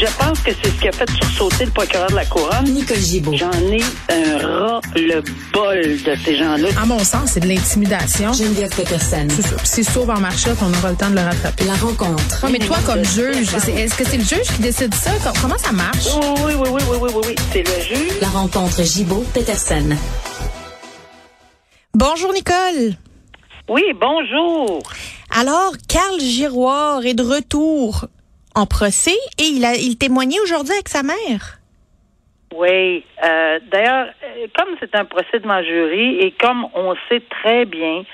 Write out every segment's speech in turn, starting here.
Je pense que c'est ce qui a fait sursauter le procureur de la Couronne. Nicole Gibault. J'en ai un ras-le-bol de ces gens-là. À mon sens, c'est de l'intimidation. Geneviève Peterson. C'est ça. Puis C'est sauve en marchette, on aura le temps de le rattraper. La rencontre. Ouais, mais toi, comme juge, est-ce que c'est le juge qui décide ça? Com- Comment ça marche? Oui, oui, oui, oui, oui, oui, oui, oui. C'est le juge. La rencontre Gibault-Peterson. Bonjour Nicole. Oui, bonjour. Alors, Carl Giroir est de retour en procès et il témoignait aujourd'hui avec sa mère. Oui. Euh, D'ailleurs, euh, comme c'est un procès devant jury et comme on sait très bien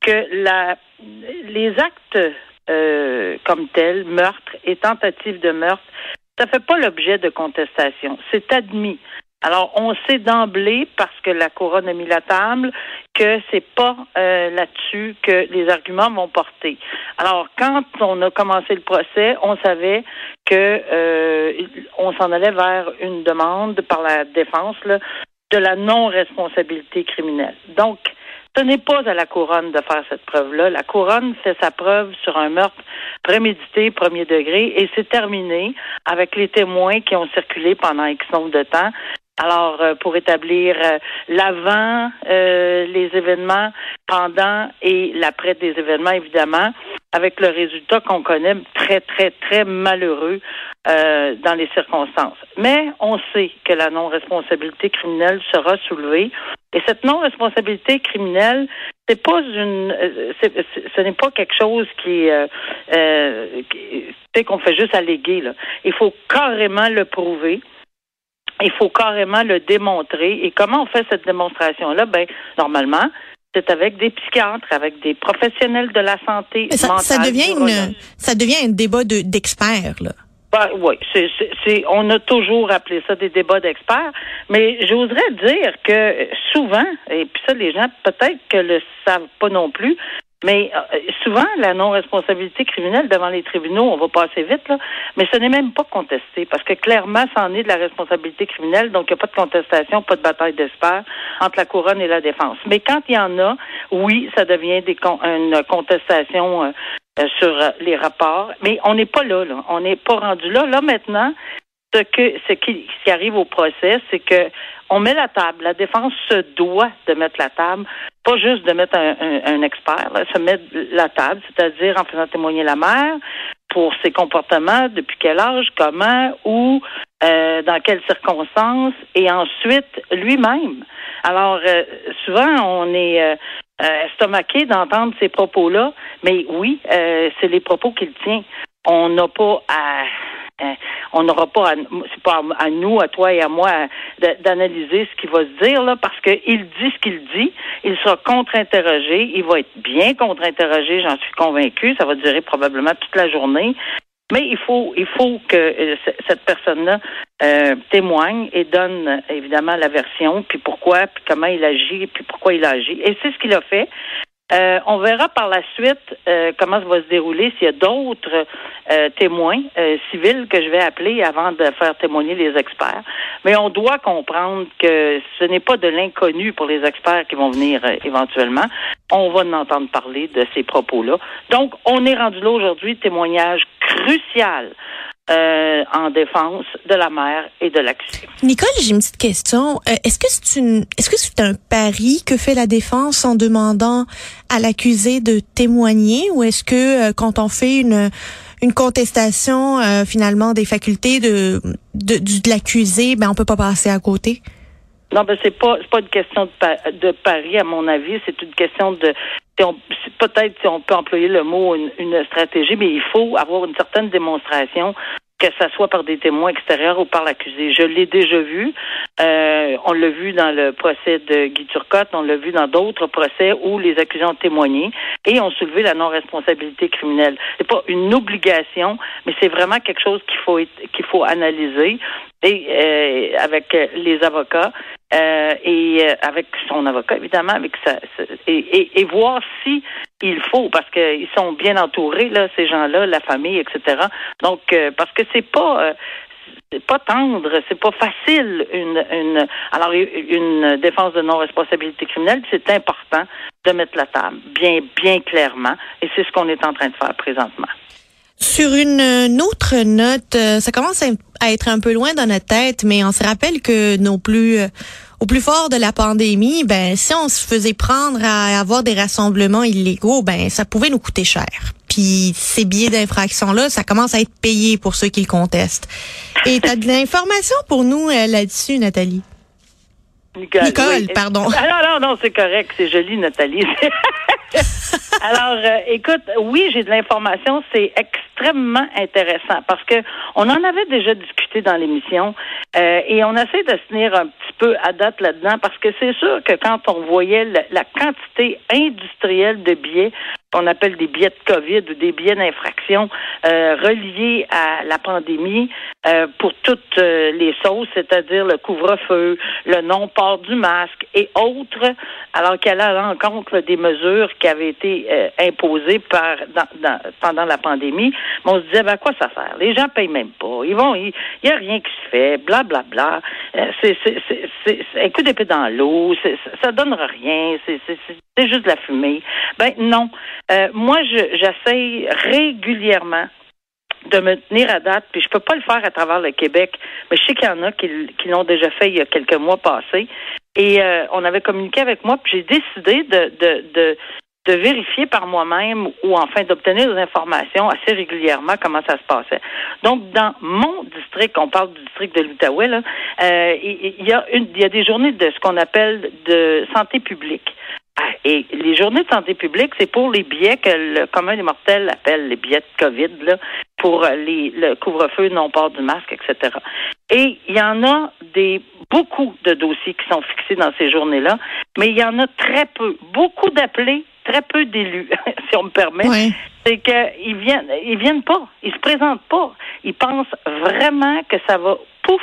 que la, les actes euh, comme tels, meurtre et tentative de meurtre, ça fait pas l'objet de contestation. C'est admis. Alors, on sait d'emblée, parce que la couronne a mis la table, que c'est pas euh, là-dessus que les arguments vont porter. Alors, quand on a commencé le procès, on savait que euh, on s'en allait vers une demande par la défense de la non-responsabilité criminelle. Donc, ce n'est pas à la couronne de faire cette preuve-là. La couronne fait sa preuve sur un meurtre prémédité, premier degré, et c'est terminé avec les témoins qui ont circulé pendant X nombre de temps. Alors, euh, pour établir euh, l'avant, euh, les événements, pendant et l'après des événements, évidemment, avec le résultat qu'on connaît très, très, très malheureux euh, dans les circonstances. Mais on sait que la non-responsabilité criminelle sera soulevée. Et cette non-responsabilité criminelle, c'est pas une, euh, ce n'est pas quelque chose qui, euh, qu'on fait juste alléguer. Là. Il faut carrément le prouver. Il faut carrément le démontrer. Et comment on fait cette démonstration-là? Ben, normalement, c'est avec des psychiatres, avec des professionnels de la santé Mais ça, mentale. ça devient une ça devient un débat de d'experts là. Ben, oui, c'est- on a toujours appelé ça des débats d'experts, mais j'oserais dire que souvent, et puis ça, les gens peut-être que le savent pas non plus, mais euh, souvent, la non-responsabilité criminelle devant les tribunaux, on va passer vite, là, mais ce n'est même pas contesté, parce que clairement, c'en est de la responsabilité criminelle, donc il n'y a pas de contestation, pas de bataille d'experts entre la couronne et la défense. Mais quand il y en a, oui, ça devient des con- une contestation euh, euh, sur les rapports, mais on n'est pas là, là. On n'est pas rendu là. Là, maintenant, ce qui, arrive au procès, c'est que on met la table. La défense se doit de mettre la table, pas juste de mettre un, expert, se mettre la table, c'est-à-dire en faisant témoigner la mère pour ses comportements, depuis quel âge, comment, où, euh, dans quelles circonstances, et ensuite lui-même. Alors, euh, souvent, on est euh, euh, estomaqué d'entendre ces propos-là, mais oui, euh, c'est les propos qu'il tient. On n'a pas à on n'aura pas, c'est pas à, nous, à toi et à moi, d'analyser ce qu'il va se dire là, parce qu'il dit ce qu'il dit. Il sera contre-interrogé. Il va être bien contre-interrogé, j'en suis convaincue. Ça va durer probablement toute la journée. Mais il faut, il faut que euh, cette personne-là euh, témoigne et donne évidemment la version, puis pourquoi, puis comment il agit, puis pourquoi il agit. Et c'est ce qu'il a fait. Euh, on verra par la suite euh, comment ça va se dérouler s'il y a d'autres euh, témoins euh, civils que je vais appeler avant de faire témoigner les experts. Mais on doit comprendre que ce n'est pas de l'inconnu pour les experts qui vont venir euh, éventuellement. On va en entendre parler de ces propos-là. Donc, on est rendu là aujourd'hui, témoignage crucial euh, en défense de la mère et de l'accusé. Nicole, j'ai une petite question. Euh, est-ce que c'est une est-ce que c'est un pari que fait la défense en demandant à l'accusé de témoigner ou est-ce que euh, quand on fait une une contestation finalement des facultés de de, du- de l'accusé, ben on peut pas passer à côté? Non, ben c'est pas c'est pas une question de, pa- de pari à mon avis, c'est une question de si on- si- peut-être si on peut employer le mot une, stratégie, mais il faut avoir une certaine démonstration que ça soit par des témoins extérieurs ou par l'accusé. Je l'ai déjà vu. Euh, on l'a vu dans le procès de Guy Turcotte, on l'a vu dans d'autres procès où les accusés ont témoigné et ont soulevé la non-responsabilité criminelle. C'est pas une obligation, mais c'est vraiment quelque chose qu'il faut qu'il faut analyser euh, avec les avocats euh, et euh, avec son avocat évidemment, avec sa, et, voir si il faut parce qu'ils sont bien entourés là, ces gens-là, la famille, etc. Donc euh, parce que c'est pas c'est pas tendre, c'est pas facile une alors une défense de non-responsabilité criminelle, c'est important de mettre la table bien bien clairement et c'est ce qu'on est en train de faire présentement. Sur une, autre note, ça commence à, être un peu loin dans notre tête, mais on se rappelle que nos plus au plus fort de la pandémie, ben si on se faisait prendre à avoir des rassemblements illégaux, ben ça pouvait nous coûter cher. Puis ces billets d'infraction là, ça commence à être payé pour ceux qui le contestent. Et tu as de l'information pour nous euh, là-dessus, Nathalie? Nicole, Nicole, oui. pardon. Ah, non, non, non, c'est correct, c'est joli, Nathalie. Alors, euh, écoute, oui, j'ai de l'information, c'est extrêmement intéressant parce que on en avait déjà discuté dans l'émission euh, et on essaie de se tenir un petit peu à date là-dedans parce que c'est sûr que quand on voyait la, quantité industrielle de billets qu'on appelle des billets de COVID ou des billets d'infraction euh, reliés à la pandémie pour toutes les sauces, c'est-à-dire le couvre-feu, le non-port du masque et autres, alors qu'elle a à l'encontre des mesures qui avaient été euh, imposées par dans, pendant la pandémie. Mais on se disait, ben, à quoi ça sert? Les gens payent même pas. Ils vont, il n'y a rien qui se fait, bla bla bla. Euh, c'est, un coup d'épée dans l'eau, ça donnera rien, c'est, juste de la fumée. Ben non. Euh, moi, je, j'essaye régulièrement de me tenir à date, puis je peux pas le faire à travers le Québec, mais je sais qu'il y en a qui, l'ont déjà fait il y a quelques mois passés. Et euh, on avait communiqué avec moi, puis j'ai décidé de, de vérifier par moi-même ou enfin d'obtenir des informations assez régulièrement comment ça se passait. Donc, dans mon district, on parle du district de l'Outaouais, euh, il, il y a une, y a des journées de ce qu'on appelle de santé publique. Ah, Et les journées de santé publique, c'est pour les billets que le commun des mortels appelle les billets de COVID, là, pour les, le couvre-feu, non-port du masque, etc. Et il y en a des beaucoup de dossiers qui sont fixés dans ces journées-là, mais il y en a très peu, beaucoup d'appelés, très peu d'élus, si on me permet. Ouais. C'est qu'ils viennent, ils viennent pas, ils se présentent pas. Ils pensent vraiment que ça va pouf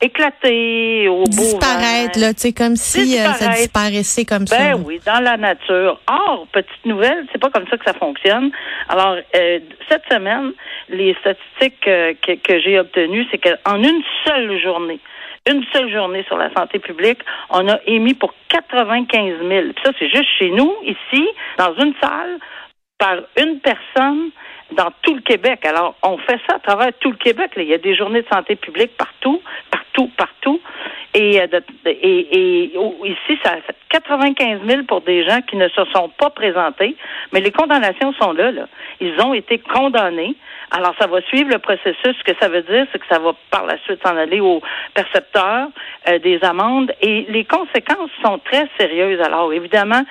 éclater au Disparaître, là, tu sais, comme si euh, ça disparaissait comme ça. Ben oui, dans la nature. Or, petite nouvelle, c'est pas comme ça que ça fonctionne. Alors, euh, cette semaine, les statistiques euh, que, que j'ai obtenues, c'est qu'en une seule journée, une seule journée sur la santé publique, on a émis pour 95 000. Puis ça, c'est juste chez nous, ici, dans une salle, par une personne dans tout le Québec. Alors, on fait ça à travers tout le Québec. Il y a des journées de santé publique partout, partout, partout. Et, euh, de- et, et oh, ici, ça a fait 95 000 pour des gens qui ne se sont pas présentés, mais les condamnations sont là. là. Ils ont été condamnés. Alors, ça va suivre le processus. Ce que ça veut dire, c'est que ça va par la suite s'en aller au percepteur euh, des amendes. Et les conséquences sont très sérieuses. Alors, évidemment,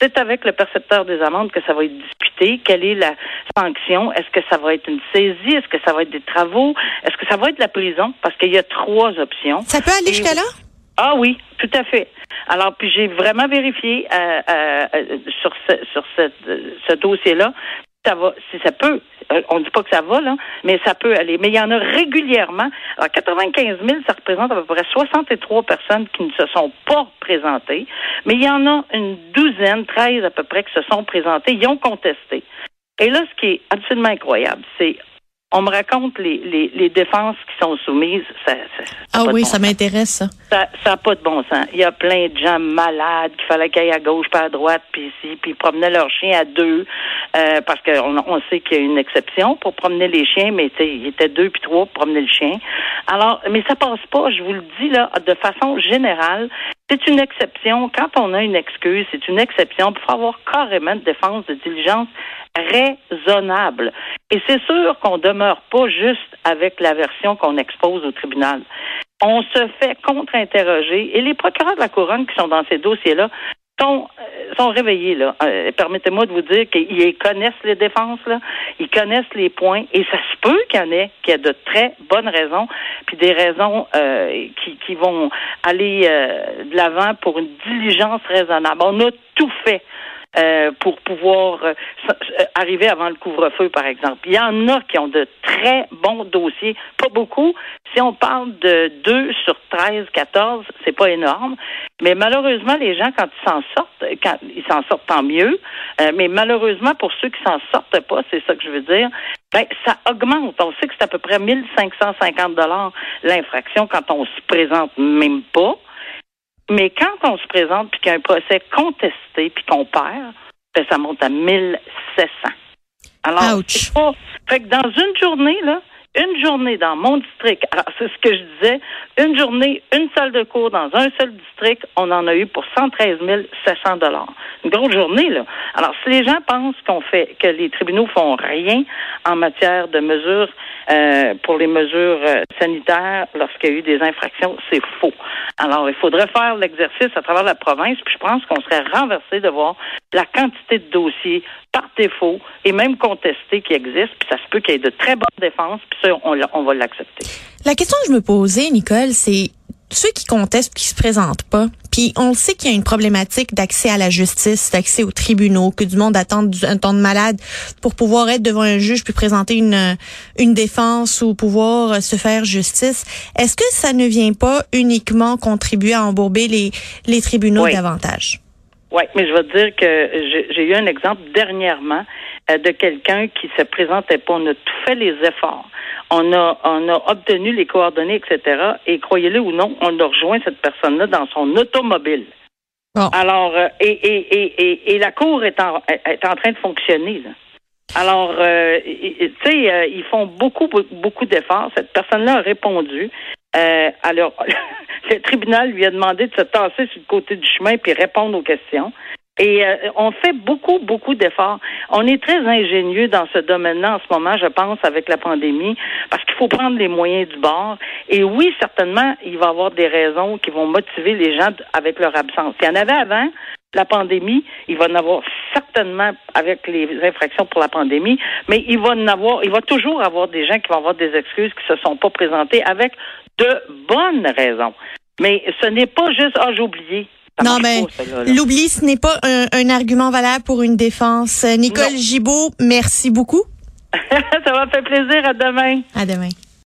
c'est avec le percepteur des amendes que ça va être discuté. Quelle est la sanction? Est-ce que ça va être une saisie? Est-ce que ça va être des travaux? Est-ce que ça va être la prison? Parce qu'il y a trois options. Ça peut aller Et- jusqu'à là? Ah oui, tout à fait. Alors, puis j'ai vraiment vérifié euh, euh, sur ce, sur cette, ce dossier-là. Ça va, si ça peut, euh, on ne dit pas que ça va, là, mais ça peut aller. Mais il y en a régulièrement. Alors, 95 000, ça représente à peu près 63 personnes qui ne se sont pas présentées. Mais il y en a une douzaine, 13 à peu près, qui se sont présentées. Ils ont contesté. Et là, ce qui est absolument incroyable, c'est on me raconte les, les, les défenses qui sont soumises. Ça, ça, ça Ah oui, bon ça m'intéresse, ça. Ça n'a pas de bon sens. Il y a plein de gens malades qu'il fallait qu'ils aillent à gauche, pas à droite, puis ici, puis ils promenaient leurs chiens à deux, euh, parce qu'on on sait qu'il y a une exception pour promener les chiens, mais il était deux puis trois pour promener le chien. Alors, mais ça passe pas, je vous le dis là, de façon générale. C'est une exception. Quand on a une excuse, c'est une exception. Il faut avoir carrément de défense de diligence raisonnable. Et c'est sûr qu'on demeure pas juste avec la version qu'on expose au tribunal. On se fait contre-interroger et les procureurs de la couronne qui sont dans ces dossiers-là sont, euh, sont réveillés. Là. Euh, Permettez-moi de vous dire qu'ils connaissent les défenses, là. ils connaissent les points et ça se peut qu'il y en ait, qu'il y a de très bonnes raisons, puis des raisons euh, qui, qui vont aller euh, de l'avant pour une diligence raisonnable. On a tout fait. Euh, pour pouvoir euh, euh, arriver avant le couvre-feu, par exemple. Il y en a qui ont de très bons dossiers, pas beaucoup. Si on parle de 2 sur 13, 14, c'est pas énorme. Mais malheureusement, les gens, quand ils s'en sortent, quand ils s'en sortent, tant mieux. Euh, mais malheureusement, pour ceux qui s'en sortent pas, c'est ça que je veux dire, ben, ça augmente. On sait que c'est à peu près 1550 dollars l'infraction quand on se présente même pas. Mais quand on se présente puis qu'il y a un procès contesté puis qu'on perd, ben, ça monte à 1700. Alors, Ouch. pas- fait que dans une journée, là, une journée dans mon district, alors c'est ce que je disais, une journée, une salle de cours dans un seul district, on en a eu pour 113 700 dollars. Une grosse journée, là. Alors, si les gens pensent qu'on fait, que les tribunaux font rien en matière de mesures, euh, pour les mesures euh, sanitaires lorsqu'il y a eu des infractions, c'est faux. Alors, il faudrait faire l'exercice à travers la province, puis je pense qu'on serait renversé de voir la quantité de dossiers par défaut et même contestés qui existent, puis ça se peut qu'il y ait de très bonnes défenses, puis ça, on, on va l'accepter. La question que je me posais, Nicole, c'est ceux qui contestent qui se présentent pas. Puis on sait qu'il y a une problématique d'accès à la justice, d'accès aux tribunaux, que du monde attend un temps de malade pour pouvoir être devant un juge puis présenter une une défense ou pouvoir se faire justice. Est-ce que ça ne vient pas uniquement contribuer à embourber les les tribunaux davantage? Oui, mais je te dire que j'ai eu un exemple dernièrement euh, de quelqu'un qui se présentait pas. On a tout fait les efforts. On a, on a obtenu les coordonnées, etc. Et croyez-le ou non, on a rejoint cette personne-là dans son automobile. Alors, euh, et, et, et, et, la cour est en, est en train de fonctionner. Alors, euh, tu sais, ils font beaucoup, beaucoup d'efforts. Cette personne-là a répondu. Alors, le tribunal lui a demandé de se tasser sur le côté du chemin puis répondre aux questions. Et euh, on fait beaucoup, beaucoup d'efforts. On est très ingénieux dans ce domaine-là en ce moment, je pense, avec la pandémie, parce qu'il faut prendre les moyens du bord. Et oui, certainement, il va y avoir des raisons qui vont motiver les gens avec leur absence. Il y en avait avant la pandémie, il va en avoir certainement avec les infractions pour la pandémie, mais il va en avoir, il va toujours avoir des gens qui vont avoir des excuses qui se sont pas présentés avec de bonnes raisons. Mais ce n'est pas juste ah j'ai oublié non, mais l'oubli, ce n'est pas un, argument valable pour une défense. Nicole Gibault, merci beaucoup. Ça m'a fait plaisir. À demain. À demain.